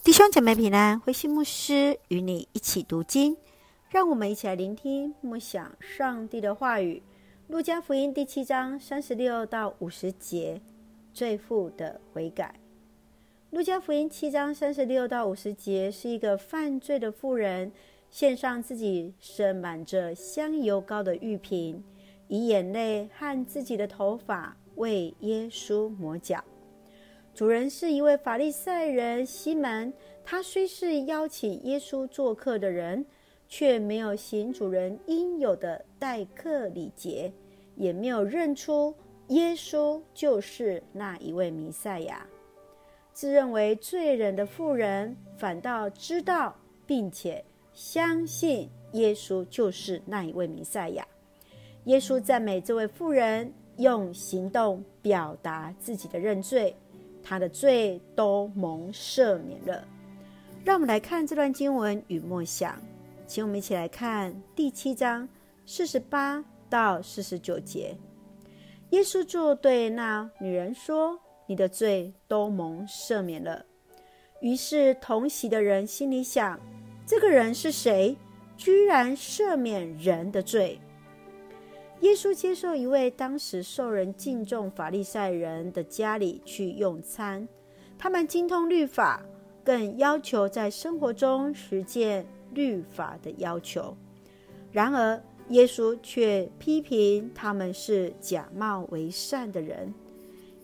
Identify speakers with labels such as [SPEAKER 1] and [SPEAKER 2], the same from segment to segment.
[SPEAKER 1] 弟兄姐妹平安，慧馨牧师与你一起读经，让我们一起来聆听默想上帝的话语。路加福音第七章三十六到五十节，罪妇的悔改。路加福音七章三十六到五十节是一个犯罪的妇人献上自己盛满着香油膏的玉瓶，以眼泪和自己的头发为耶稣抹脚。主人是一位法利赛人西门，他虽是邀请耶稣做客的人，却没有行主人应有的待客礼节，也没有认出耶稣就是那一位弥赛亚。自认为罪人的妇人，反倒知道并且相信耶稣就是那一位弥赛亚。耶稣赞美这位妇人，用行动表达自己的认罪。他的罪都蒙赦免了。让我们来看这段经文与默想，请我们一起来看第七章四十八到四十九节。耶稣就对那女人说：“你的罪都蒙赦免了。”于是同席的人心里想：“这个人是谁？居然赦免人的罪？”耶稣接受一位当时受人敬重法利赛人的家里去用餐，他们精通律法，更要求在生活中实践律法的要求。然而，耶稣却批评他们是假冒为善的人。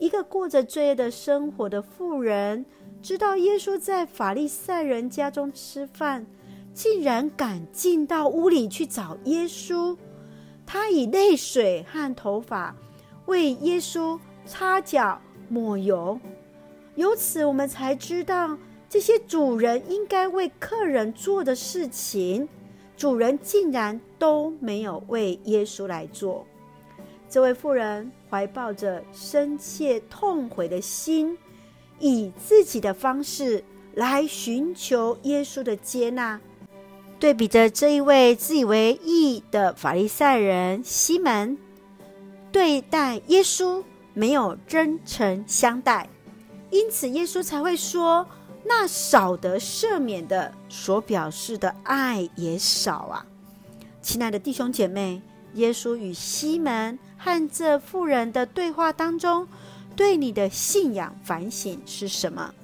[SPEAKER 1] 一个过着罪恶的生活的富人，知道耶稣在法利赛人家中吃饭，竟然敢进到屋里去找耶稣。他以泪水和头发为耶稣擦脚抹油，由此我们才知道这些主人应该为客人做的事情，主人竟然都没有为耶稣来做。这位妇人怀抱着深切痛悔的心，以自己的方式来寻求耶稣的接纳。对比着这一位自以为义的法利赛人西门，对待耶稣没有真诚相待，因此耶稣才会说：“那少得赦免的，所表示的爱也少啊。”亲爱的弟兄姐妹，耶稣与西门和这妇人的对话当中，对你的信仰反省是什么？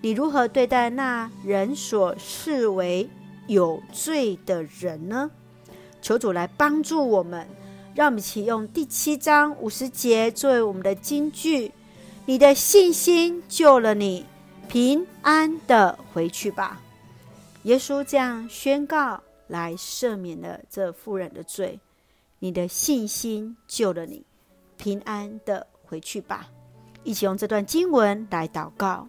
[SPEAKER 1] 你如何对待那人所视为有罪的人呢？求主来帮助我们，让我们一起用第七章五十节作为我们的金句：“你的信心救了你，平安的回去吧。”耶稣这样宣告，来赦免了这妇人的罪。你的信心救了你，平安的回去吧。一起用这段经文来祷告。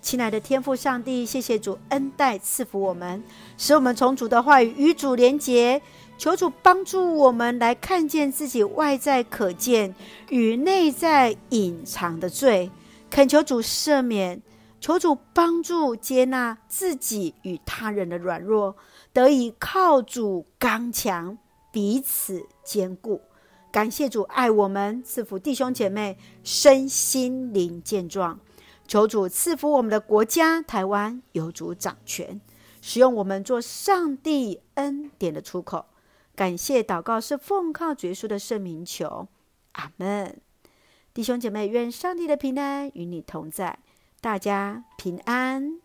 [SPEAKER 1] 亲爱的天父上帝，谢谢主恩待赐福我们，使我们从主的话语与主连结。求主帮助我们来看见自己外在可见与内在隐藏的罪，恳求主赦免，求主帮助接纳自己与他人的软弱，得以靠主刚强，彼此坚固。感谢主爱我们，赐福弟兄姐妹身心灵健壮。求主赐福我们的国家台湾，有主掌权，使用我们做上帝恩典的出口。感谢祷告是奉靠主耶稣的圣名求，阿门。弟兄姐妹，愿上帝的平安与你同在，大家平安。